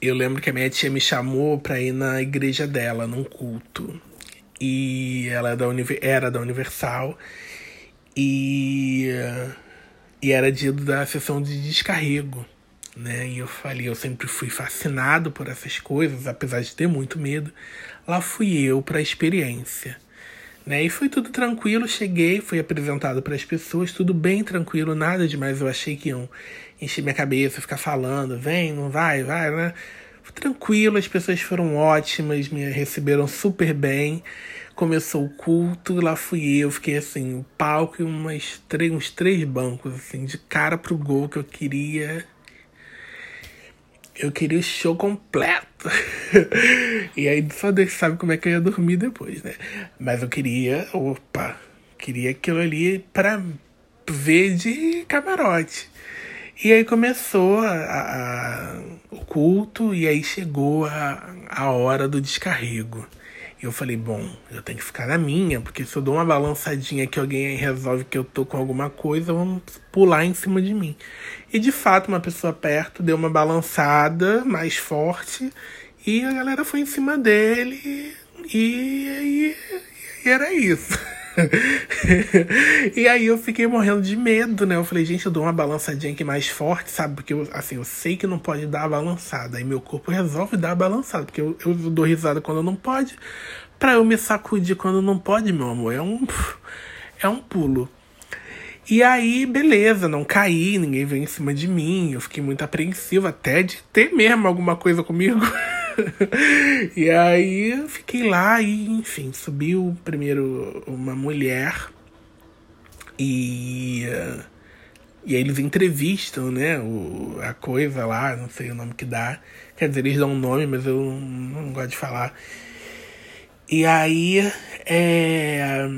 eu lembro que a minha tia me chamou pra ir na igreja dela, num culto. E ela é da era da Universal. E, e era dia da sessão de descarrego. Né? E eu falei, eu sempre fui fascinado por essas coisas, apesar de ter muito medo. Lá fui eu para a experiência. Né? E foi tudo tranquilo, cheguei, fui apresentado para as pessoas, tudo bem tranquilo, nada demais. Eu achei que iam encher minha cabeça, ficar falando, vem, não vai, vai, né? Tranquilo, as pessoas foram ótimas, me receberam super bem. Começou o culto, lá fui eu, fiquei assim, o palco e umas três, uns três bancos, assim, de cara pro gol que eu queria eu queria o show completo. e aí só Deus sabe como é que eu ia dormir depois, né? Mas eu queria, opa, queria aquilo ali pra ver de camarote. E aí começou a, a, o culto e aí chegou a, a hora do descarrego. E eu falei, bom, eu tenho que ficar na minha, porque se eu dou uma balançadinha que alguém resolve que eu tô com alguma coisa, vão pular em cima de mim. E de fato, uma pessoa perto deu uma balançada mais forte e a galera foi em cima dele e, e, e era isso. e aí eu fiquei morrendo de medo, né? Eu falei, gente, eu dou uma balançadinha aqui mais forte, sabe? Porque eu, assim, eu sei que não pode dar a balançada. Aí meu corpo resolve dar a balançada, porque eu, eu dou risada quando não pode, pra eu me sacudir quando não pode, meu amor. É um, é um pulo. E aí, beleza, não caí, ninguém veio em cima de mim. Eu fiquei muito apreensivo até de ter mesmo alguma coisa comigo. e aí eu fiquei lá e, enfim, subiu primeiro uma mulher e. E aí eles entrevistam, né? O, a coisa lá, não sei o nome que dá. Quer dizer, eles dão um nome, mas eu não, não gosto de falar. E aí, é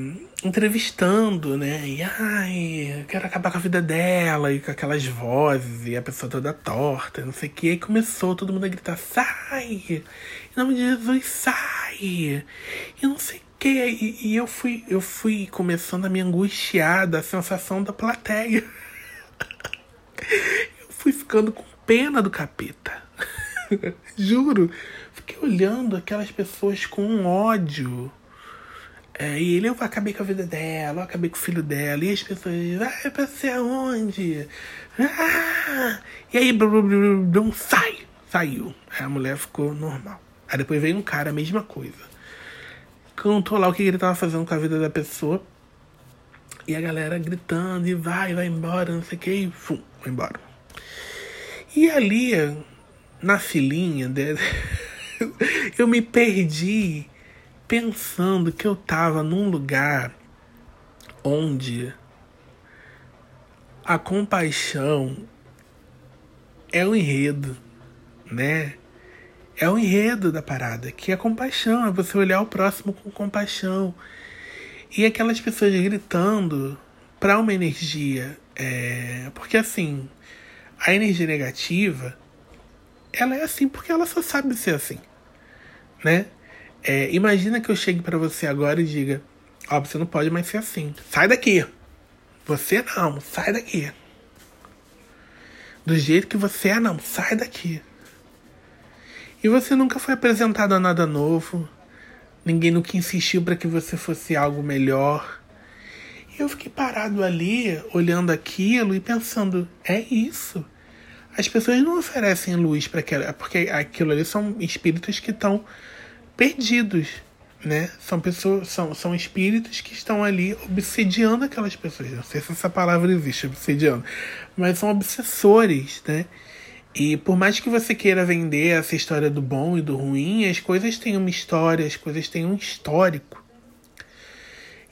entrevistando, né? E ai, quero acabar com a vida dela, e com aquelas vozes, e a pessoa toda torta, não sei o que. E começou todo mundo a gritar: sai! Em nome de Jesus, sai! E não sei o que. E, e eu, fui, eu fui começando a me angustiar da sensação da plateia. eu fui ficando com pena do capeta. Juro. Fiquei olhando aquelas pessoas com ódio é, e ele, eu acabei com a vida dela, eu acabei com o filho dela. E as pessoas, vai pra ser aonde? Ah! E aí, blum, blum, blum, sai! Saiu. Aí a mulher ficou normal. Aí depois veio um cara, a mesma coisa. Contou lá o que ele tava fazendo com a vida da pessoa. E a galera gritando, e vai, vai embora, não sei o que, e fum, foi embora. E ali, na filinha, eu me perdi pensando que eu estava num lugar onde a compaixão é o enredo, né? É o enredo da parada, que é compaixão, é você olhar o próximo com compaixão. E aquelas pessoas gritando para uma energia. É... Porque assim, a energia negativa, ela é assim porque ela só sabe ser assim, né? É, imagina que eu chegue para você agora e diga: Ó, oh, você não pode mais ser assim. Sai daqui. Você não, sai daqui. Do jeito que você é, não, sai daqui. E você nunca foi apresentado a nada novo. Ninguém nunca insistiu para que você fosse algo melhor. E eu fiquei parado ali, olhando aquilo e pensando: é isso. As pessoas não oferecem luz para aquela. Porque aquilo ali são espíritos que estão perdidos, né? São pessoas, são, são espíritos que estão ali obsediando aquelas pessoas. Não sei se essa palavra existe, obsediando, mas são obsessores, né? E por mais que você queira vender essa história do bom e do ruim, as coisas têm uma história, as coisas têm um histórico.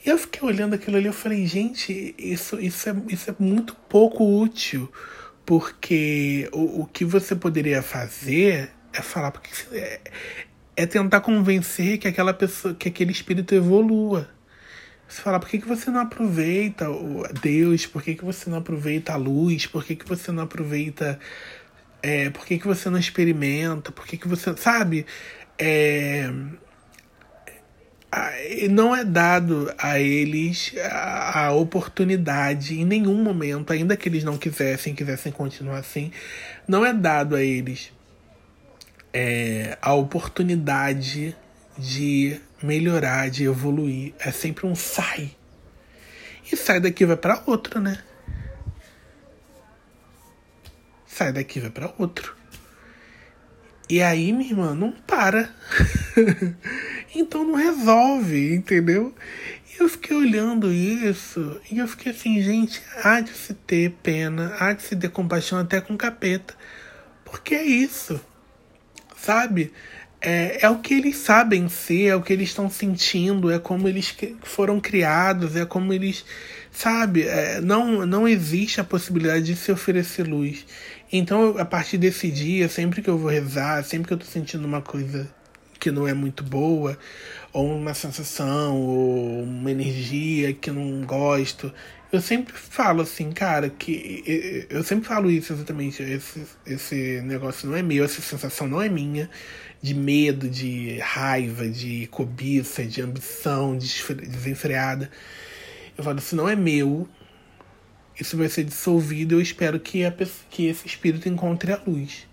E eu fiquei olhando aquilo ali, eu falei, gente, isso, isso, é, isso é muito pouco útil, porque o, o que você poderia fazer é falar, porque é tentar convencer que aquela pessoa, que aquele espírito evolua. Você fala, por que, que você não aproveita Deus? Por que, que você não aproveita a luz? Por que, que você não aproveita. É, por que, que você não experimenta? Por que, que você. Sabe? É, não é dado a eles a, oportunidade em nenhum momento, ainda que eles não quisessem, quisessem continuar assim, não é dado a eles é, a oportunidade de melhorar, de evoluir. É sempre um sai. E sai daqui vai para outro, né? Sai daqui vai para outro. E aí, minha irmã, não para. então não resolve, entendeu? E eu fiquei olhando isso e eu fiquei assim, gente, há de se ter pena, há de se ter compaixão até com capeta. Porque é isso, sabe? É, é o que eles sabem ser, é o que eles estão sentindo, é como eles foram criados, é como eles. Sabe? É, não, não existe a possibilidade de se oferecer luz. Então, a partir desse dia, sempre que eu vou rezar, sempre que eu tô sentindo uma coisa que não é muito boa, ou uma sensação, ou uma energia que não gosto, eu sempre falo assim, cara, que eu sempre falo isso exatamente, esse, esse negócio não é meu, essa sensação não é minha, de medo, de raiva, de cobiça, de ambição desenfreada. Eu falo, isso não é meu, isso vai ser dissolvido. Eu espero que, a, que esse espírito encontre a luz.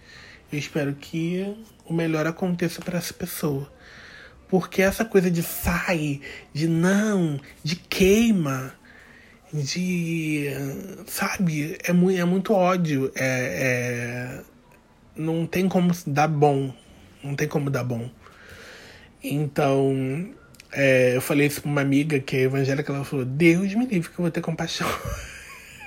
Eu espero que o melhor aconteça para essa pessoa. Porque essa coisa de sai, de não, de queima, de. Sabe? É, muito, é muito ódio. É, é, não tem como dar bom. Não tem como dar bom. Então, é, eu falei isso pra uma amiga que é evangélica, ela falou: Deus me livre que eu vou ter compaixão.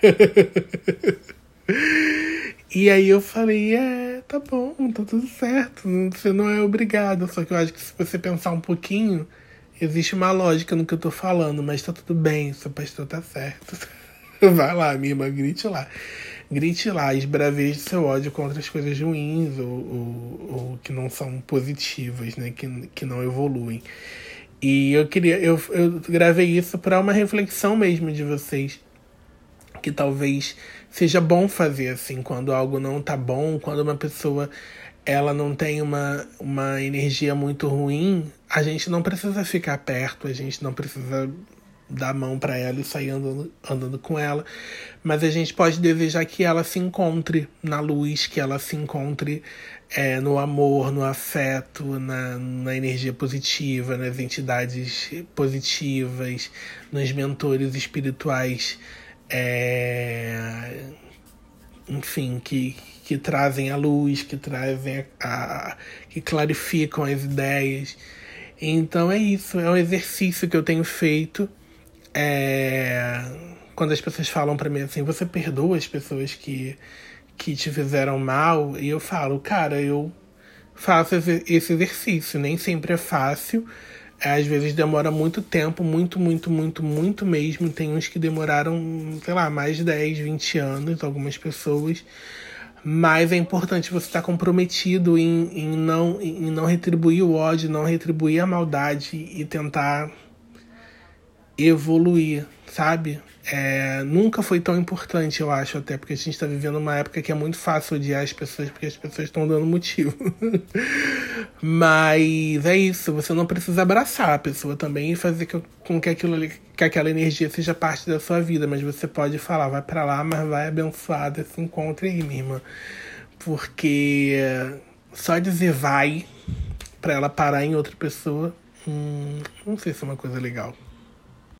e aí eu falei, é, tá bom, tá tudo certo. Você não é obrigado. Só que eu acho que se você pensar um pouquinho, existe uma lógica no que eu tô falando, mas tá tudo bem, seu pastor tá certo. Vai lá, minha irmã, grite lá. Grite lá, esbraveje seu ódio contra as coisas ruins ou, ou, ou, que não são positivas, né? Que, que não evoluem. E eu queria, eu, eu gravei isso para uma reflexão mesmo de vocês que talvez seja bom fazer assim quando algo não tá bom, quando uma pessoa ela não tem uma, uma energia muito ruim, a gente não precisa ficar perto, a gente não precisa dar a mão para ela e sair andando, andando com ela, mas a gente pode desejar que ela se encontre na luz, que ela se encontre é, no amor, no afeto, na, na energia positiva, nas entidades positivas, nos mentores espirituais é, enfim, que, que trazem a luz, que trazem a, a, que clarificam as ideias. Então é isso, é um exercício que eu tenho feito. É, quando as pessoas falam para mim assim, você perdoa as pessoas que, que te fizeram mal? E eu falo, cara, eu faço esse exercício. Nem sempre é fácil, às vezes demora muito tempo, muito, muito, muito, muito mesmo. Tem uns que demoraram, sei lá, mais de 10, 20 anos, algumas pessoas. Mas é importante você estar comprometido em, em, não, em não retribuir o ódio, não retribuir a maldade e tentar evoluir, sabe? É, nunca foi tão importante, eu acho, até porque a gente está vivendo uma época que é muito fácil odiar as pessoas porque as pessoas estão dando motivo. Mas é isso, você não precisa abraçar a pessoa também e fazer com que, aquilo ali, que aquela energia seja parte da sua vida, mas você pode falar, vai para lá, mas vai abençoada, se encontre aí, minha irmã. Porque só dizer vai para ela parar em outra pessoa, hum, não sei se é uma coisa legal.